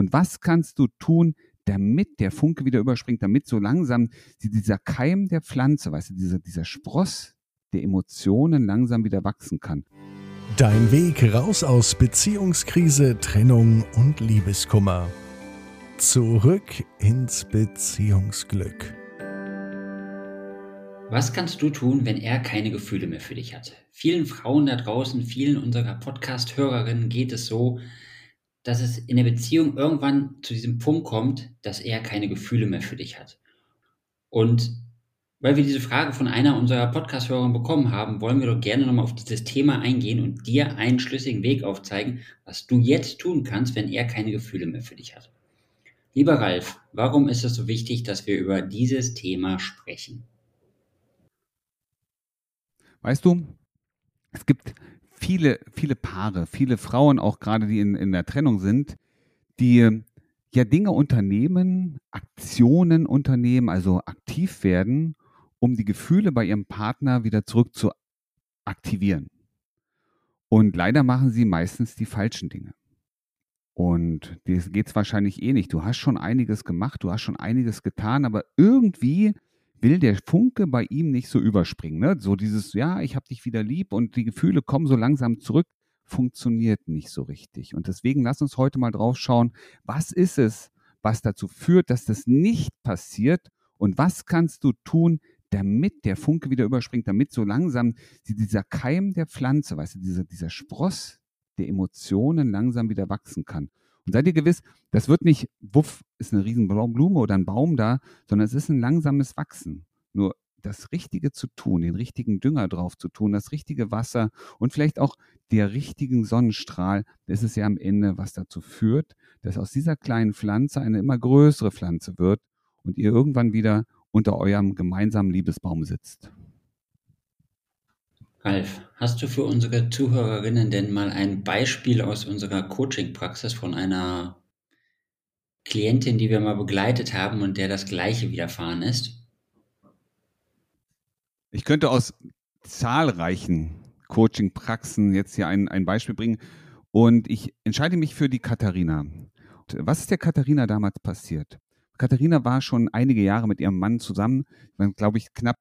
Und was kannst du tun, damit der Funke wieder überspringt, damit so langsam dieser Keim der Pflanze, weißt du, dieser, dieser Spross der Emotionen langsam wieder wachsen kann. Dein Weg raus aus Beziehungskrise, Trennung und Liebeskummer. Zurück ins Beziehungsglück. Was kannst du tun, wenn er keine Gefühle mehr für dich hat? Vielen Frauen da draußen, vielen unserer Podcast-Hörerinnen geht es so, dass es in der Beziehung irgendwann zu diesem Punkt kommt, dass er keine Gefühle mehr für dich hat. Und weil wir diese Frage von einer unserer Podcast-Hörer bekommen haben, wollen wir doch gerne nochmal auf dieses Thema eingehen und dir einen schlüssigen Weg aufzeigen, was du jetzt tun kannst, wenn er keine Gefühle mehr für dich hat. Lieber Ralf, warum ist es so wichtig, dass wir über dieses Thema sprechen? Weißt du, es gibt viele, viele Paare, viele Frauen, auch gerade die in, in der Trennung sind, die ja Dinge unternehmen, Aktionen unternehmen, also aktiv werden, um die Gefühle bei ihrem Partner wieder zurück zu aktivieren. Und leider machen sie meistens die falschen Dinge. Und dir geht es wahrscheinlich eh nicht. Du hast schon einiges gemacht, du hast schon einiges getan, aber irgendwie will der Funke bei ihm nicht so überspringen. Ne? So dieses, ja, ich habe dich wieder lieb und die Gefühle kommen so langsam zurück, funktioniert nicht so richtig. Und deswegen lass uns heute mal drauf schauen, was ist es, was dazu führt, dass das nicht passiert und was kannst du tun, damit der Funke wieder überspringt, damit so langsam dieser Keim der Pflanze, weißt du, dieser, dieser Spross der Emotionen langsam wieder wachsen kann. Und seid ihr gewiss, das wird nicht, wuff, ist eine riesen Blume oder ein Baum da, sondern es ist ein langsames Wachsen. Nur das Richtige zu tun, den richtigen Dünger drauf zu tun, das richtige Wasser und vielleicht auch der richtigen Sonnenstrahl, das ist ja am Ende, was dazu führt, dass aus dieser kleinen Pflanze eine immer größere Pflanze wird und ihr irgendwann wieder unter eurem gemeinsamen Liebesbaum sitzt. Ralf, hast du für unsere Zuhörerinnen denn mal ein Beispiel aus unserer Coaching-Praxis von einer Klientin, die wir mal begleitet haben und der das Gleiche widerfahren ist? Ich könnte aus zahlreichen Coaching-Praxen jetzt hier ein, ein Beispiel bringen und ich entscheide mich für die Katharina. Was ist der Katharina damals passiert? Katharina war schon einige Jahre mit ihrem Mann zusammen, glaube ich, knapp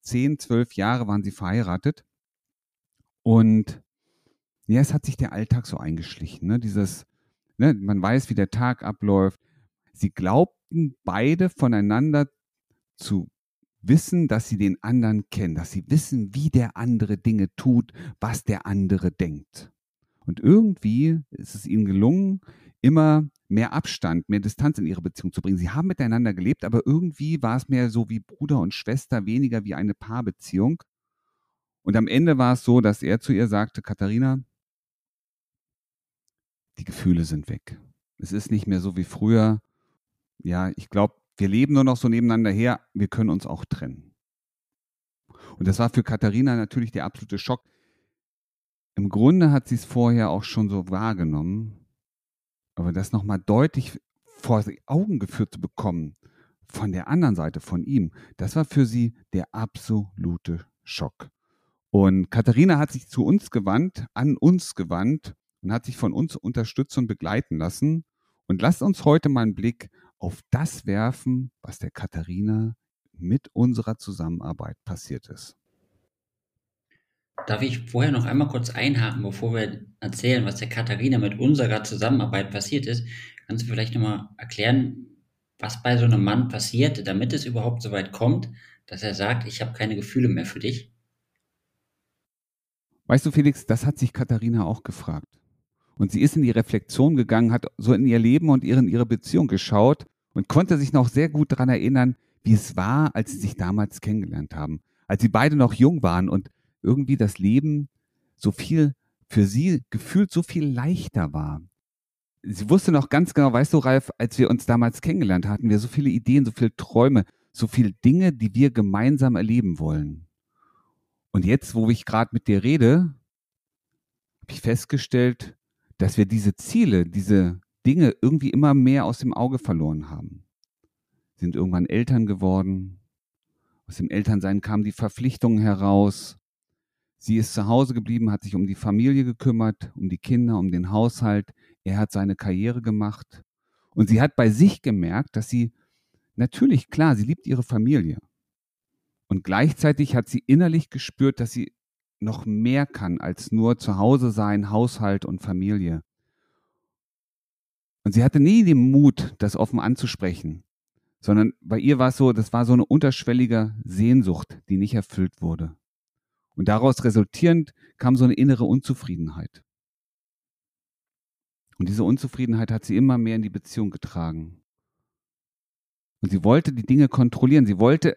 zehn, zwölf Jahre waren sie verheiratet. Und ja, es hat sich der Alltag so eingeschlichen. Ne? Dieses, ne, man weiß, wie der Tag abläuft. Sie glaubten beide voneinander zu wissen, dass sie den anderen kennen, dass sie wissen, wie der andere Dinge tut, was der andere denkt. Und irgendwie ist es ihnen gelungen, immer mehr Abstand, mehr Distanz in ihre Beziehung zu bringen. Sie haben miteinander gelebt, aber irgendwie war es mehr so wie Bruder und Schwester, weniger wie eine Paarbeziehung. Und am Ende war es so, dass er zu ihr sagte, Katharina, die Gefühle sind weg. Es ist nicht mehr so wie früher. Ja, ich glaube, wir leben nur noch so nebeneinander her, wir können uns auch trennen. Und das war für Katharina natürlich der absolute Schock. Im Grunde hat sie es vorher auch schon so wahrgenommen, aber das nochmal deutlich vor die Augen geführt zu bekommen, von der anderen Seite, von ihm, das war für sie der absolute Schock. Und Katharina hat sich zu uns gewandt, an uns gewandt und hat sich von uns unterstützen und begleiten lassen. Und lasst uns heute mal einen Blick auf das werfen, was der Katharina mit unserer Zusammenarbeit passiert ist. Darf ich vorher noch einmal kurz einhaken, bevor wir erzählen, was der Katharina mit unserer Zusammenarbeit passiert ist? Kannst du vielleicht nochmal erklären, was bei so einem Mann passiert, damit es überhaupt so weit kommt, dass er sagt, ich habe keine Gefühle mehr für dich? Weißt du, Felix, das hat sich Katharina auch gefragt. Und sie ist in die Reflexion gegangen, hat so in ihr Leben und in ihre Beziehung geschaut und konnte sich noch sehr gut daran erinnern, wie es war, als sie sich damals kennengelernt haben. Als sie beide noch jung waren und irgendwie das Leben so viel für sie gefühlt so viel leichter war. Sie wusste noch ganz genau, weißt du, Ralf, als wir uns damals kennengelernt hatten, wir so viele Ideen, so viele Träume, so viele Dinge, die wir gemeinsam erleben wollen. Und jetzt, wo ich gerade mit dir rede, habe ich festgestellt, dass wir diese Ziele, diese Dinge irgendwie immer mehr aus dem Auge verloren haben. Sind irgendwann Eltern geworden. Aus dem Elternsein kamen die Verpflichtungen heraus. Sie ist zu Hause geblieben, hat sich um die Familie gekümmert, um die Kinder, um den Haushalt. Er hat seine Karriere gemacht. Und sie hat bei sich gemerkt, dass sie natürlich, klar, sie liebt ihre Familie. Und gleichzeitig hat sie innerlich gespürt, dass sie noch mehr kann als nur zu Hause sein, Haushalt und Familie. Und sie hatte nie den Mut, das offen anzusprechen, sondern bei ihr war es so, das war so eine unterschwellige Sehnsucht, die nicht erfüllt wurde. Und daraus resultierend kam so eine innere Unzufriedenheit. Und diese Unzufriedenheit hat sie immer mehr in die Beziehung getragen. Und sie wollte die Dinge kontrollieren. Sie wollte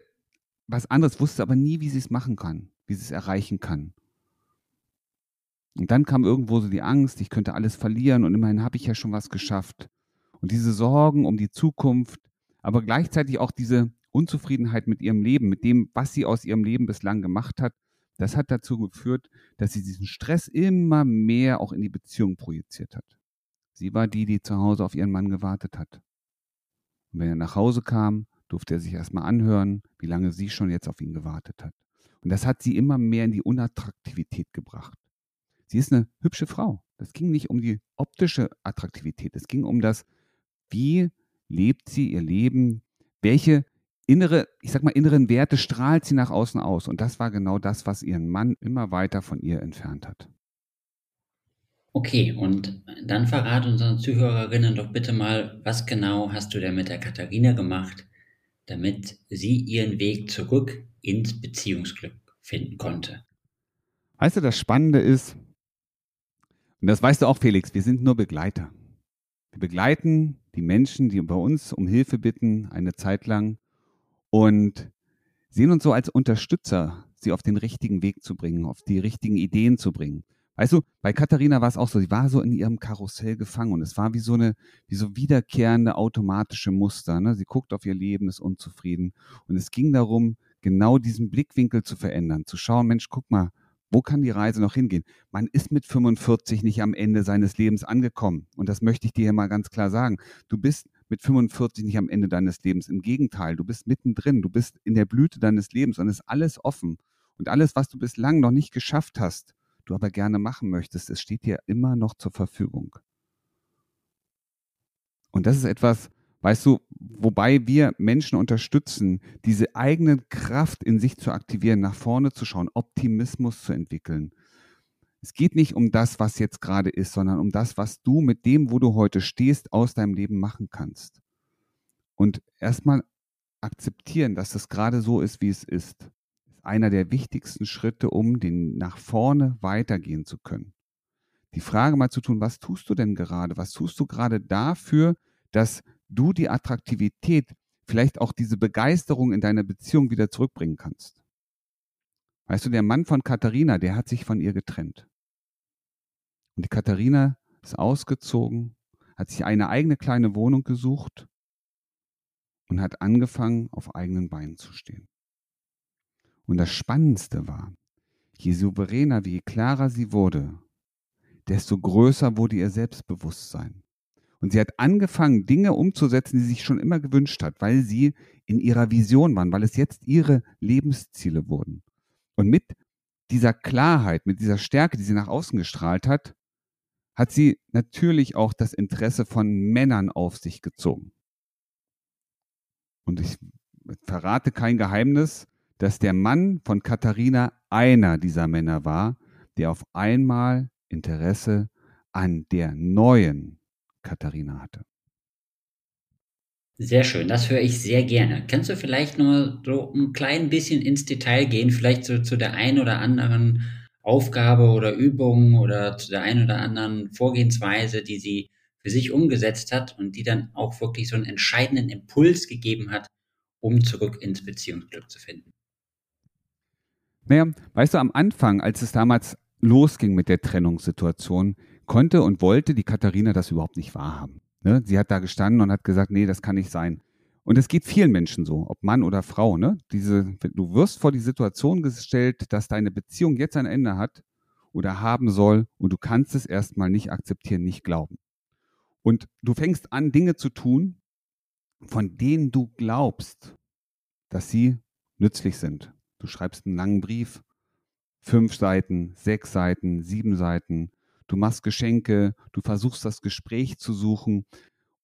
was anderes, wusste aber nie, wie sie es machen kann, wie sie es erreichen kann. Und dann kam irgendwo so die Angst, ich könnte alles verlieren und immerhin habe ich ja schon was geschafft. Und diese Sorgen um die Zukunft, aber gleichzeitig auch diese Unzufriedenheit mit ihrem Leben, mit dem, was sie aus ihrem Leben bislang gemacht hat, das hat dazu geführt, dass sie diesen Stress immer mehr auch in die Beziehung projiziert hat. Sie war die, die zu Hause auf ihren Mann gewartet hat. Und wenn er nach Hause kam, durfte er sich erstmal anhören, wie lange sie schon jetzt auf ihn gewartet hat. Und das hat sie immer mehr in die Unattraktivität gebracht. Sie ist eine hübsche Frau. Das ging nicht um die optische Attraktivität. Es ging um das, wie lebt sie ihr Leben, welche innere, ich sag mal, inneren Werte strahlt sie nach außen aus. Und das war genau das, was ihren Mann immer weiter von ihr entfernt hat. Okay, und dann verrat unseren Zuhörerinnen doch bitte mal, was genau hast du denn mit der Katharina gemacht, damit sie ihren Weg zurück ins Beziehungsglück finden konnte? Weißt du, das Spannende ist, und das weißt du auch, Felix, wir sind nur Begleiter. Wir begleiten die Menschen, die bei uns um Hilfe bitten, eine Zeit lang und sehen uns so als Unterstützer, sie auf den richtigen Weg zu bringen, auf die richtigen Ideen zu bringen. Weißt du, bei Katharina war es auch so, sie war so in ihrem Karussell gefangen und es war wie so eine, wie so wiederkehrende automatische Muster. Ne? Sie guckt auf ihr Leben, ist unzufrieden. Und es ging darum, genau diesen Blickwinkel zu verändern, zu schauen, Mensch, guck mal, wo kann die Reise noch hingehen? Man ist mit 45 nicht am Ende seines Lebens angekommen. Und das möchte ich dir hier mal ganz klar sagen. Du bist mit 45 nicht am Ende deines Lebens. Im Gegenteil, du bist mittendrin, du bist in der Blüte deines Lebens und ist alles offen. Und alles, was du bislang noch nicht geschafft hast, du aber gerne machen möchtest, es steht dir immer noch zur Verfügung. Und das ist etwas, weißt du, wobei wir Menschen unterstützen, diese eigene Kraft in sich zu aktivieren, nach vorne zu schauen, Optimismus zu entwickeln. Es geht nicht um das, was jetzt gerade ist, sondern um das, was du mit dem, wo du heute stehst, aus deinem Leben machen kannst. Und erstmal akzeptieren, dass es gerade so ist, wie es ist, einer der wichtigsten Schritte, um den nach vorne weitergehen zu können. Die Frage mal zu tun, was tust du denn gerade? Was tust du gerade dafür, dass du die Attraktivität, vielleicht auch diese Begeisterung in deiner Beziehung wieder zurückbringen kannst? Weißt du, der Mann von Katharina, der hat sich von ihr getrennt. Und die Katharina ist ausgezogen, hat sich eine eigene kleine Wohnung gesucht und hat angefangen, auf eigenen Beinen zu stehen. Und das Spannendste war, je souveräner, je klarer sie wurde, desto größer wurde ihr Selbstbewusstsein. Und sie hat angefangen, Dinge umzusetzen, die sie sich schon immer gewünscht hat, weil sie in ihrer Vision waren, weil es jetzt ihre Lebensziele wurden. Und mit dieser Klarheit, mit dieser Stärke, die sie nach außen gestrahlt hat, hat sie natürlich auch das Interesse von Männern auf sich gezogen. Und ich verrate kein Geheimnis, dass der Mann von Katharina einer dieser Männer war, der auf einmal Interesse an der neuen Katharina hatte. Sehr schön, das höre ich sehr gerne. Kannst du vielleicht nur so ein klein bisschen ins Detail gehen, vielleicht so zu der einen oder anderen Aufgabe oder Übung oder zu der einen oder anderen Vorgehensweise, die sie für sich umgesetzt hat und die dann auch wirklich so einen entscheidenden Impuls gegeben hat, um zurück ins Beziehungsglück zu finden? Naja, weißt du, am Anfang, als es damals losging mit der Trennungssituation, konnte und wollte die Katharina das überhaupt nicht wahrhaben. Ne? Sie hat da gestanden und hat gesagt, nee, das kann nicht sein. Und es geht vielen Menschen so, ob Mann oder Frau. Ne? Diese, du wirst vor die Situation gestellt, dass deine Beziehung jetzt ein Ende hat oder haben soll und du kannst es erstmal nicht akzeptieren, nicht glauben. Und du fängst an, Dinge zu tun, von denen du glaubst, dass sie nützlich sind. Du schreibst einen langen Brief, fünf Seiten, sechs Seiten, sieben Seiten. Du machst Geschenke, du versuchst das Gespräch zu suchen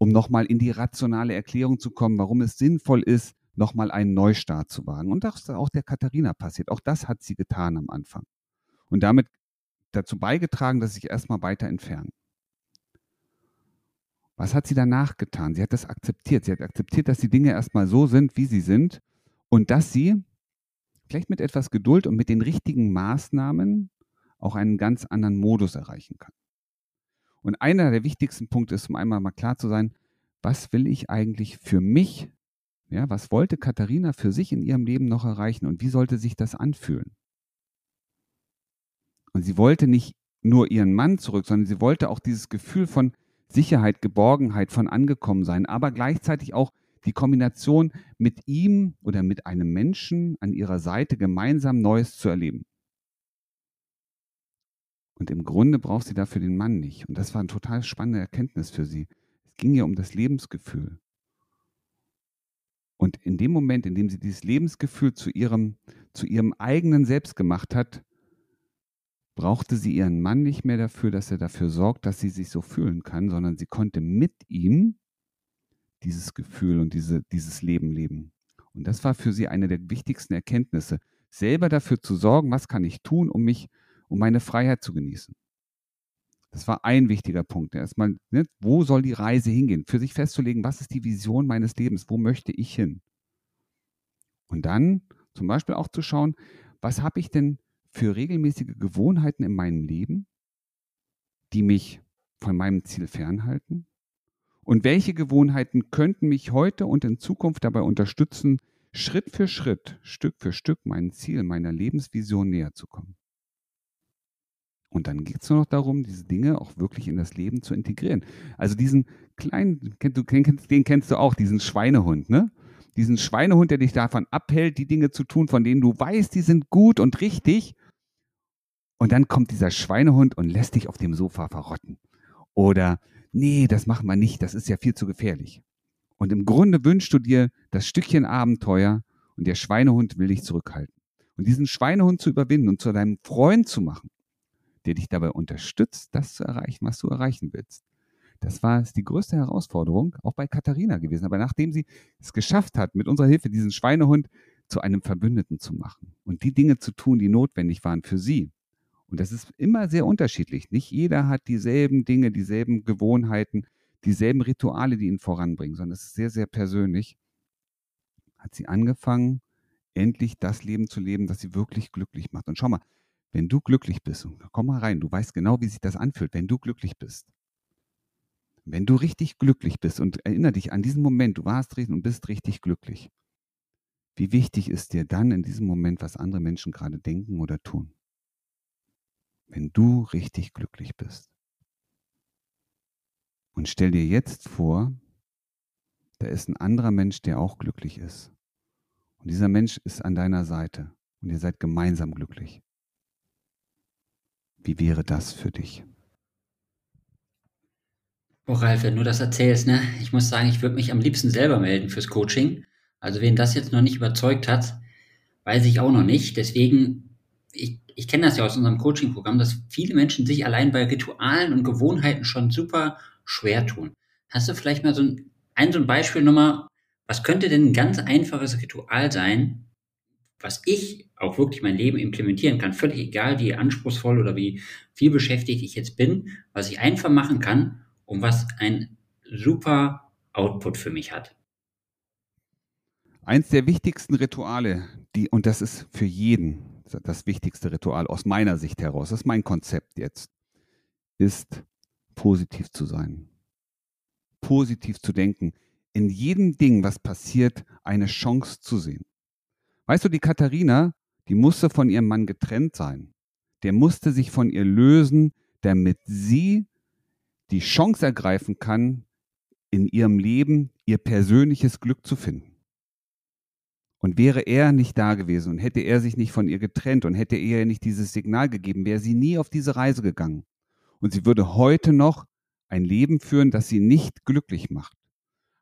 um nochmal in die rationale Erklärung zu kommen, warum es sinnvoll ist, nochmal einen Neustart zu wagen. Und das ist auch der Katharina passiert. Auch das hat sie getan am Anfang. Und damit dazu beigetragen, dass sie sich erstmal weiter entfernen. Was hat sie danach getan? Sie hat das akzeptiert. Sie hat akzeptiert, dass die Dinge erstmal so sind, wie sie sind und dass sie vielleicht mit etwas Geduld und mit den richtigen Maßnahmen auch einen ganz anderen Modus erreichen kann. Und einer der wichtigsten Punkte ist, um einmal mal klar zu sein, was will ich eigentlich für mich? Ja, was wollte Katharina für sich in ihrem Leben noch erreichen und wie sollte sich das anfühlen? Und sie wollte nicht nur ihren Mann zurück, sondern sie wollte auch dieses Gefühl von Sicherheit, Geborgenheit, von angekommen sein, aber gleichzeitig auch die Kombination mit ihm oder mit einem Menschen an ihrer Seite gemeinsam Neues zu erleben. Und im Grunde braucht sie dafür den Mann nicht. Und das war eine total spannende Erkenntnis für sie. Es ging ihr um das Lebensgefühl. Und in dem Moment, in dem sie dieses Lebensgefühl zu ihrem, zu ihrem eigenen Selbst gemacht hat, brauchte sie ihren Mann nicht mehr dafür, dass er dafür sorgt, dass sie sich so fühlen kann, sondern sie konnte mit ihm dieses Gefühl und diese, dieses Leben leben. Und das war für sie eine der wichtigsten Erkenntnisse, selber dafür zu sorgen, was kann ich tun, um mich, um meine Freiheit zu genießen. Das war ein wichtiger Punkt. Erstmal, ne, wo soll die Reise hingehen? Für sich festzulegen, was ist die Vision meines Lebens? Wo möchte ich hin? Und dann zum Beispiel auch zu schauen, was habe ich denn für regelmäßige Gewohnheiten in meinem Leben, die mich von meinem Ziel fernhalten? Und welche Gewohnheiten könnten mich heute und in Zukunft dabei unterstützen, Schritt für Schritt, Stück für Stück meinem Ziel, meiner Lebensvision näher zu kommen? Und dann geht es nur noch darum, diese Dinge auch wirklich in das Leben zu integrieren. Also diesen kleinen, den kennst du auch, diesen Schweinehund, ne? Diesen Schweinehund, der dich davon abhält, die Dinge zu tun, von denen du weißt, die sind gut und richtig. Und dann kommt dieser Schweinehund und lässt dich auf dem Sofa verrotten. Oder, nee, das machen wir nicht, das ist ja viel zu gefährlich. Und im Grunde wünschst du dir das Stückchen Abenteuer und der Schweinehund will dich zurückhalten. Und diesen Schweinehund zu überwinden und zu deinem Freund zu machen, der dich dabei unterstützt, das zu erreichen, was du erreichen willst. Das war die größte Herausforderung, auch bei Katharina gewesen. Aber nachdem sie es geschafft hat, mit unserer Hilfe diesen Schweinehund zu einem Verbündeten zu machen und die Dinge zu tun, die notwendig waren für sie, und das ist immer sehr unterschiedlich. Nicht jeder hat dieselben Dinge, dieselben Gewohnheiten, dieselben Rituale, die ihn voranbringen, sondern es ist sehr, sehr persönlich. Hat sie angefangen, endlich das Leben zu leben, das sie wirklich glücklich macht. Und schau mal, wenn du glücklich bist, komm mal rein, du weißt genau, wie sich das anfühlt, wenn du glücklich bist. Wenn du richtig glücklich bist und erinnere dich an diesen Moment, du warst richtig und bist richtig glücklich. Wie wichtig ist dir dann in diesem Moment, was andere Menschen gerade denken oder tun? Wenn du richtig glücklich bist. Und stell dir jetzt vor, da ist ein anderer Mensch, der auch glücklich ist. Und dieser Mensch ist an deiner Seite und ihr seid gemeinsam glücklich. Wie wäre das für dich? Oh, Ralf, wenn du das erzählst, ne? Ich muss sagen, ich würde mich am liebsten selber melden fürs Coaching. Also, wen das jetzt noch nicht überzeugt hat, weiß ich auch noch nicht. Deswegen, ich ich kenne das ja aus unserem Coaching-Programm, dass viele Menschen sich allein bei Ritualen und Gewohnheiten schon super schwer tun. Hast du vielleicht mal so ein, ein, so ein Beispiel nochmal, was könnte denn ein ganz einfaches Ritual sein, was ich auch wirklich mein Leben implementieren kann, völlig egal, wie anspruchsvoll oder wie viel beschäftigt ich jetzt bin, was ich einfach machen kann und was ein super Output für mich hat. Eins der wichtigsten Rituale, die, und das ist für jeden, das wichtigste Ritual aus meiner Sicht heraus, das ist mein Konzept jetzt, ist positiv zu sein. Positiv zu denken. In jedem Ding, was passiert, eine Chance zu sehen. Weißt du, die Katharina, die musste von ihrem Mann getrennt sein. Der musste sich von ihr lösen, damit sie die Chance ergreifen kann, in ihrem Leben ihr persönliches Glück zu finden. Und wäre er nicht da gewesen und hätte er sich nicht von ihr getrennt und hätte er ihr nicht dieses Signal gegeben, wäre sie nie auf diese Reise gegangen. Und sie würde heute noch ein Leben führen, das sie nicht glücklich macht.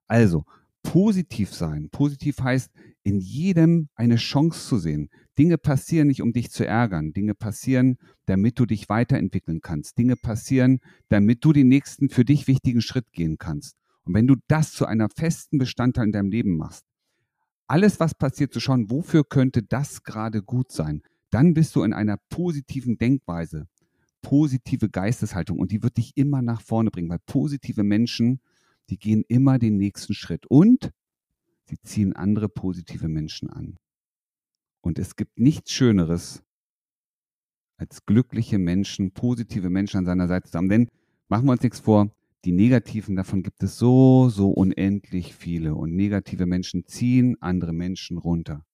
Also, positiv sein. Positiv heißt, in jedem eine Chance zu sehen. Dinge passieren nicht, um dich zu ärgern. Dinge passieren, damit du dich weiterentwickeln kannst. Dinge passieren, damit du den nächsten für dich wichtigen Schritt gehen kannst. Und wenn du das zu einer festen Bestandteil in deinem Leben machst, alles, was passiert, zu schauen, wofür könnte das gerade gut sein, dann bist du in einer positiven Denkweise, positive Geisteshaltung und die wird dich immer nach vorne bringen, weil positive Menschen, die gehen immer den nächsten Schritt und sie ziehen andere positive Menschen an. Und es gibt nichts Schöneres, als glückliche Menschen, positive Menschen an seiner Seite zu haben. Denn machen wir uns nichts vor, die negativen, davon gibt es so, so unendlich viele. Und negative Menschen ziehen andere Menschen runter.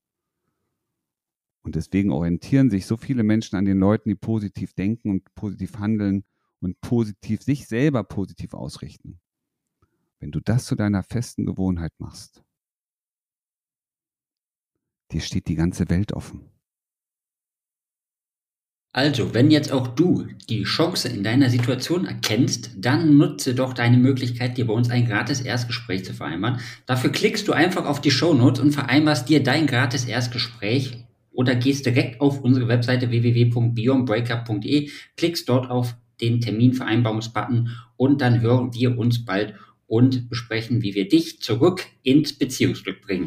Und deswegen orientieren sich so viele Menschen an den Leuten, die positiv denken und positiv handeln und positiv sich selber positiv ausrichten. Wenn du das zu deiner festen Gewohnheit machst, dir steht die ganze Welt offen. Also, wenn jetzt auch du die Chance in deiner Situation erkennst, dann nutze doch deine Möglichkeit, dir bei uns ein gratis Erstgespräch zu vereinbaren. Dafür klickst du einfach auf die Show Notes und vereinbarst dir dein gratis Erstgespräch oder gehst direkt auf unsere Webseite www.beyondbreakup.de, klickst dort auf den Terminvereinbarungsbutton und dann hören wir uns bald und besprechen, wie wir dich zurück ins Beziehungsglück bringen.